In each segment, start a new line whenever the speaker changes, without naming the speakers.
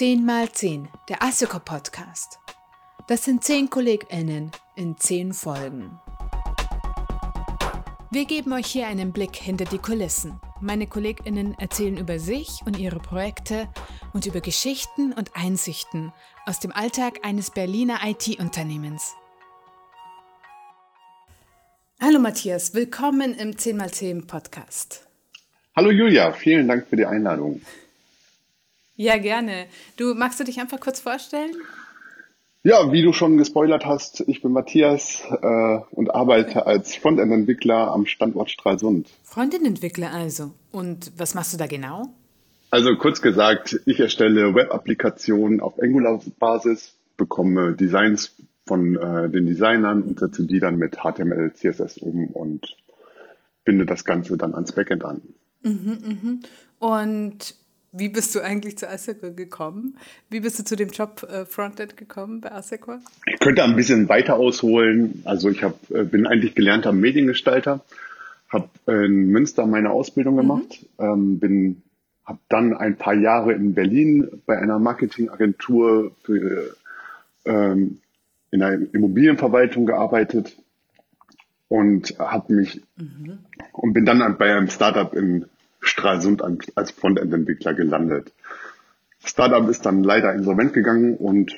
10 mal 10, der Asseko Podcast. Das sind 10 KollegInnen in 10 Folgen. Wir geben euch hier einen Blick hinter die Kulissen. Meine KollegInnen erzählen über sich und ihre Projekte und über Geschichten und Einsichten aus dem Alltag eines Berliner IT-Unternehmens. Hallo Matthias, willkommen im 10x10 Podcast.
Hallo Julia, vielen Dank für die Einladung.
Ja, gerne. Du magst du dich einfach kurz vorstellen?
Ja, wie du schon gespoilert hast, ich bin Matthias äh, und arbeite als Frontend-Entwickler am Standort Stralsund.
Frontend-Entwickler also. Und was machst du da genau?
Also kurz gesagt, ich erstelle Web-Applikationen auf Angular-Basis, bekomme Designs von äh, den Designern und setze die dann mit HTML, CSS um und binde das Ganze dann ans Backend an.
Mhm, mhm. Und wie bist du eigentlich zu Asseco gekommen? Wie bist du zu dem Job äh, Frontend gekommen bei Asseco?
Ich könnte ein bisschen weiter ausholen. Also ich hab, äh, bin eigentlich gelernter Mediengestalter, habe in Münster meine Ausbildung mhm. gemacht, mhm. ähm, bin habe dann ein paar Jahre in Berlin bei einer Marketingagentur für, ähm, in einer Immobilienverwaltung gearbeitet und habe mich mhm. und bin dann bei einem Startup in Stralsund als Frontend-Entwickler gelandet. Startup ist dann leider insolvent gegangen und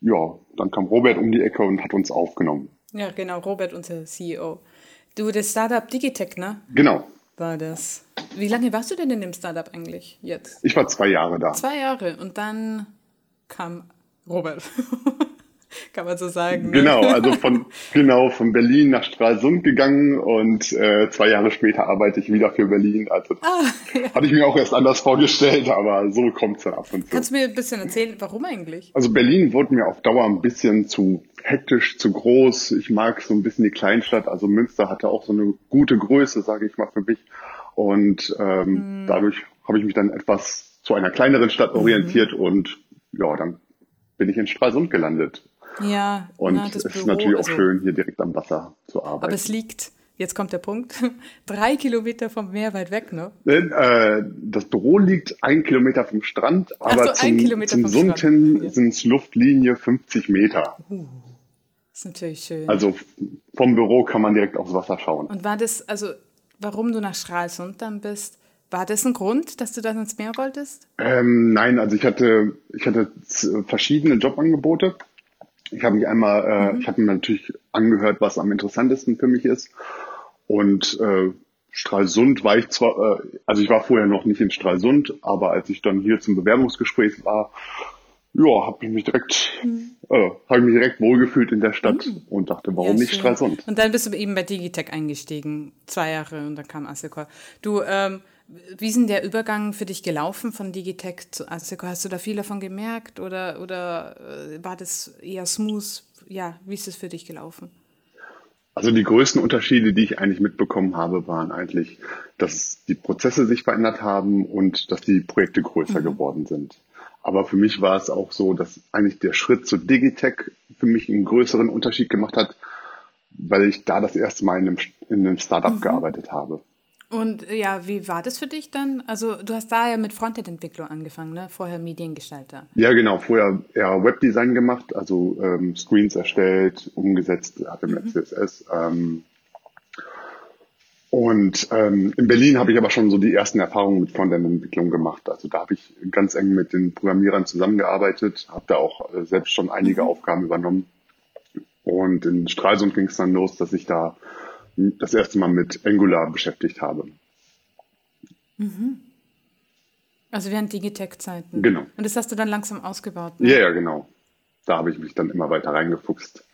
ja, dann kam Robert um die Ecke und hat uns aufgenommen.
Ja, genau, Robert, unser CEO. Du, das Startup Digitech, ne?
Genau.
War das. Wie lange warst du denn in dem Startup eigentlich jetzt?
Ich war zwei Jahre da.
Zwei Jahre und dann kam Robert. kann man so sagen.
Ne? Genau, also von, genau, von Berlin nach Stralsund gegangen und äh, zwei Jahre später arbeite ich wieder für Berlin. Also ah, ja. hatte ich mir auch erst anders vorgestellt, aber so kommt es dann ab und zu.
Kannst du mir ein bisschen erzählen, warum eigentlich?
Also Berlin wurde mir auf Dauer ein bisschen zu hektisch, zu groß. Ich mag so ein bisschen die Kleinstadt. Also Münster hatte auch so eine gute Größe, sage ich mal für mich. Und ähm, hm. dadurch habe ich mich dann etwas zu einer kleineren Stadt orientiert mhm. und ja, dann bin ich in Stralsund gelandet.
Ja,
und na, es ist natürlich auch also, schön, hier direkt am Wasser zu arbeiten.
Aber es liegt, jetzt kommt der Punkt, drei Kilometer vom Meer weit weg, ne?
Äh, das Büro liegt ein Kilometer vom Strand, aber so, zum, zum Sund hin sind es Luftlinie 50 Meter. Uh,
das ist natürlich schön.
Also vom Büro kann man direkt aufs Wasser schauen.
Und war das, also warum du nach Stralsund dann bist, war das ein Grund, dass du dann ins Meer wolltest?
Ähm, nein, also ich hatte, ich hatte verschiedene Jobangebote ich habe mich einmal, äh, mhm. ich habe mir natürlich angehört, was am interessantesten für mich ist. Und äh, Stralsund war ich zwar, äh, also ich war vorher noch nicht in Stralsund, aber als ich dann hier zum Bewerbungsgespräch war, ja, habe ich mich direkt, mhm. äh, habe ich mich direkt wohlgefühlt in der Stadt mhm. und dachte, warum ja, nicht Stralsund?
Und dann bist du eben bei Digitech eingestiegen, zwei Jahre und dann kam Assecor. Du, ähm, wie ist denn der Übergang für dich gelaufen von Digitech zu Asseco? Hast du da viel davon gemerkt oder, oder äh, war das eher smooth? Ja, wie ist es für dich gelaufen?
Also die größten Unterschiede, die ich eigentlich mitbekommen habe, waren eigentlich, dass die Prozesse sich verändert haben und dass die Projekte größer mhm. geworden sind. Aber für mich war es auch so, dass eigentlich der Schritt zu Digitech für mich einen größeren Unterschied gemacht hat, weil ich da das erste Mal in einem, in einem Startup mhm. gearbeitet habe.
Und ja, wie war das für dich dann? Also du hast da ja mit Frontend-Entwicklung angefangen, ne? Vorher Mediengestalter.
Ja, genau. Vorher eher Webdesign gemacht, also ähm, Screens erstellt, umgesetzt, HTML, mhm. CSS. Ähm, und ähm, in Berlin habe ich aber schon so die ersten Erfahrungen mit Frontend-Entwicklung gemacht. Also da habe ich ganz eng mit den Programmierern zusammengearbeitet, habe da auch äh, selbst schon einige mhm. Aufgaben übernommen. Und in Stralsund ging es dann los, dass ich da das erste Mal mit Angular beschäftigt habe.
Mhm. Also während Digitech-Zeiten.
Genau.
Und das hast du dann langsam ausgebaut.
Ne? Ja, ja, genau. Da habe ich mich dann immer weiter reingefuchst.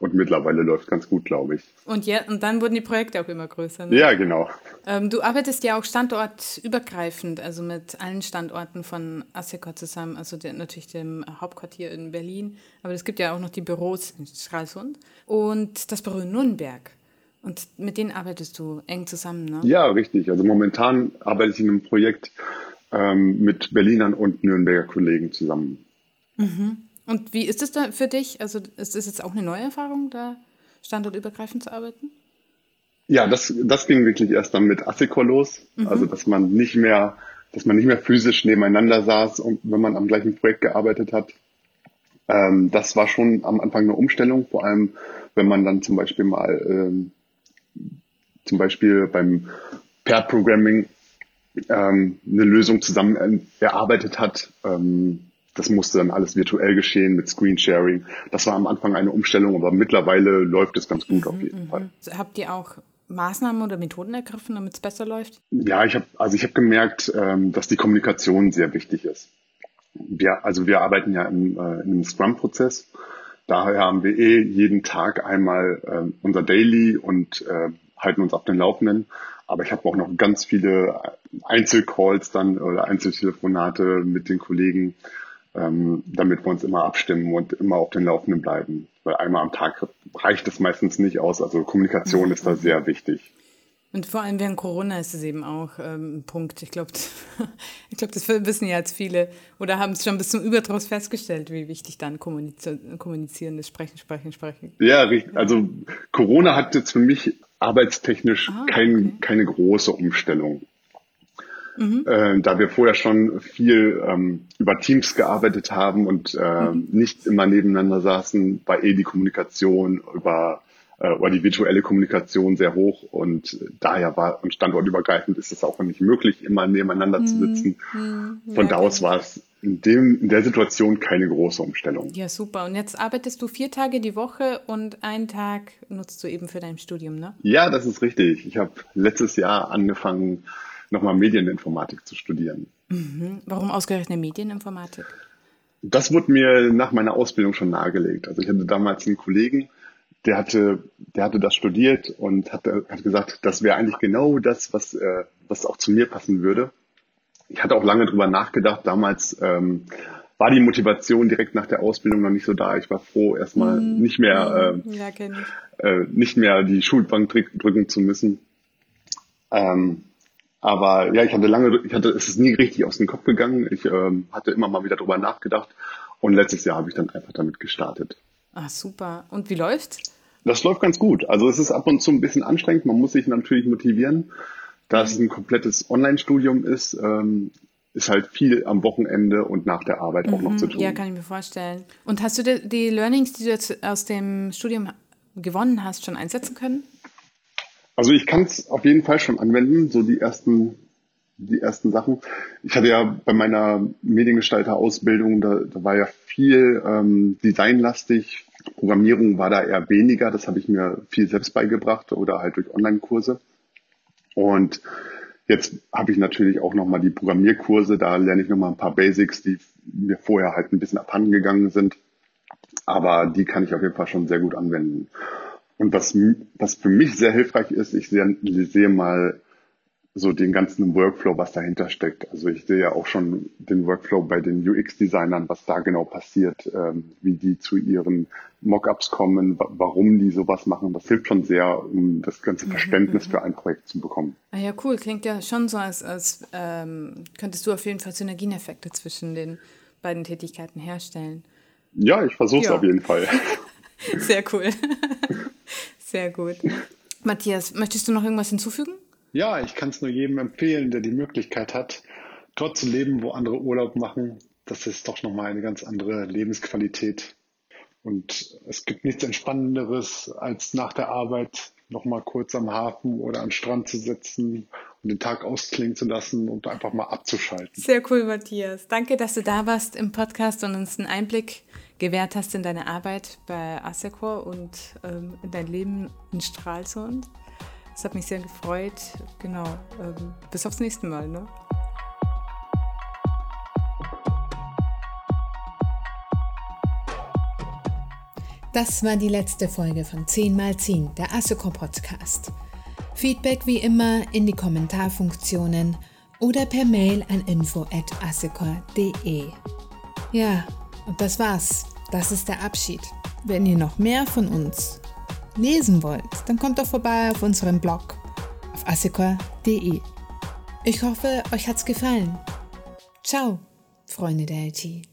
Und mittlerweile läuft ganz gut, glaube ich.
Und, ja, und dann wurden die Projekte auch immer größer. Ne?
Ja, genau.
Ähm, du arbeitest ja auch standortübergreifend, also mit allen Standorten von Assecor zusammen, also der, natürlich dem Hauptquartier in Berlin, aber es gibt ja auch noch die Büros in Stralsund und das Büro in Nürnberg. Und mit denen arbeitest du eng zusammen, ne?
Ja, richtig. Also momentan arbeite ich in einem Projekt ähm, mit Berlinern und Nürnberger Kollegen zusammen.
Mhm. Und wie ist es da für dich? Also ist es jetzt auch eine neue Erfahrung, da standortübergreifend zu arbeiten?
Ja, das, das ging wirklich erst dann mit Assecor los. Mhm. Also, dass man nicht mehr dass man nicht mehr physisch nebeneinander saß und wenn man am gleichen Projekt gearbeitet hat. Ähm, das war schon am Anfang eine Umstellung, vor allem wenn man dann zum Beispiel mal ähm, zum Beispiel beim Pair Programming ähm, eine Lösung zusammen erarbeitet hat. Ähm, das musste dann alles virtuell geschehen mit Screensharing. Das war am Anfang eine Umstellung, aber mittlerweile läuft es ganz gut mhm, auf jeden mhm. Fall.
Habt ihr auch Maßnahmen oder Methoden ergriffen, damit es besser läuft?
Ja, ich habe also ich habe gemerkt, ähm, dass die Kommunikation sehr wichtig ist. Wir, also wir arbeiten ja im, äh, im Scrum-Prozess. Daher haben wir eh jeden Tag einmal äh, unser Daily und äh, halten uns auf den Laufenden. Aber ich habe auch noch ganz viele Einzelcalls dann oder Einzeltelefonate mit den Kollegen, ähm, damit wir uns immer abstimmen und immer auf den Laufenden bleiben. Weil einmal am Tag reicht es meistens nicht aus. Also Kommunikation ist da sehr wichtig.
Und vor allem während Corona ist es eben auch ähm, ein Punkt. Ich glaube, ich glaub, das wissen ja jetzt viele oder haben es schon bis zum Überdruss festgestellt, wie wichtig dann kommunizieren ist, sprechen, sprechen, sprechen.
Ja, richtig. Also Corona hat jetzt für mich arbeitstechnisch ah, kein, okay. keine große Umstellung. Mhm. Äh, da wir vorher schon viel ähm, über Teams gearbeitet haben und äh, mhm. nicht immer nebeneinander saßen, war eh die Kommunikation über äh, war die virtuelle Kommunikation sehr hoch und daher war und standortübergreifend ist es auch nicht möglich, immer nebeneinander mhm. zu sitzen. Mhm. Von ja, da aus war es in, dem, in der Situation keine große Umstellung.
Ja, super. Und jetzt arbeitest du vier Tage die Woche und einen Tag nutzt du eben für dein Studium, ne?
Ja, das ist richtig. Ich habe letztes Jahr angefangen, nochmal Medieninformatik zu studieren.
Mhm. Warum ausgerechnet Medieninformatik?
Das wurde mir nach meiner Ausbildung schon nahegelegt. Also ich hatte damals einen Kollegen, der hatte, der hatte das studiert und hat, hat gesagt, das wäre eigentlich genau das, was, äh, was auch zu mir passen würde. Ich hatte auch lange drüber nachgedacht. Damals ähm, war die Motivation direkt nach der Ausbildung noch nicht so da. Ich war froh, erstmal mm, nicht mehr, mm, äh, ja, äh, nicht mehr die Schulbank drücken zu müssen. Ähm, aber ja, ich hatte lange, ich hatte, es ist nie richtig aus dem Kopf gegangen. Ich ähm, hatte immer mal wieder drüber nachgedacht und letztes Jahr habe ich dann einfach damit gestartet.
Ah, super. Und wie läuft's?
Das läuft ganz gut. Also es ist ab und zu ein bisschen anstrengend. Man muss sich natürlich motivieren. Da es ein komplettes Online-Studium ist, ähm, ist halt viel am Wochenende und nach der Arbeit auch noch mhm. zu tun.
Ja, kann ich mir vorstellen. Und hast du die, die Learnings, die du jetzt aus dem Studium gewonnen hast, schon einsetzen können?
Also ich kann es auf jeden Fall schon anwenden, so die ersten, die ersten Sachen. Ich hatte ja bei meiner Mediengestalter-Ausbildung, da, da war ja viel ähm, designlastig. Programmierung war da eher weniger. Das habe ich mir viel selbst beigebracht oder halt durch Online-Kurse. Und jetzt habe ich natürlich auch nochmal die Programmierkurse. Da lerne ich nochmal ein paar Basics, die mir vorher halt ein bisschen abhanden gegangen sind. Aber die kann ich auf jeden Fall schon sehr gut anwenden. Und was, was für mich sehr hilfreich ist, ich sehe, sehe mal so den ganzen Workflow, was dahinter steckt. Also ich sehe ja auch schon den Workflow bei den UX-Designern, was da genau passiert, ähm, wie die zu ihren Mockups kommen, warum die sowas machen. Das hilft schon sehr, um das ganze mhm, Verständnis mhm. für ein Projekt zu bekommen.
Ah ja, cool. Klingt ja schon so, als, als ähm, könntest du auf jeden Fall Synergieneffekte zwischen den beiden Tätigkeiten herstellen.
Ja, ich versuche es auf jeden Fall.
Sehr cool. Sehr gut. Matthias, möchtest du noch irgendwas hinzufügen?
Ja, ich kann es nur jedem empfehlen, der die Möglichkeit hat, dort zu leben, wo andere Urlaub machen. Das ist doch nochmal eine ganz andere Lebensqualität. Und es gibt nichts Entspannenderes, als nach der Arbeit nochmal kurz am Hafen oder am Strand zu sitzen und den Tag ausklingen zu lassen und einfach mal abzuschalten.
Sehr cool, Matthias. Danke, dass du da warst im Podcast und uns einen Einblick gewährt hast in deine Arbeit bei Assecor und ähm, in dein Leben in Stralsund. Es hat mich sehr gefreut. Genau. Ähm, bis aufs nächste Mal. Ne? Das war die letzte Folge von 10x10, der Assecor Podcast. Feedback wie immer in die Kommentarfunktionen oder per Mail an info.assecor.de. Ja, und das war's. Das ist der Abschied. Wenn ihr noch mehr von uns lesen wollt, dann kommt doch vorbei auf unserem Blog auf assecor.de. Ich hoffe, euch hat's gefallen. Ciao, Freunde der IT.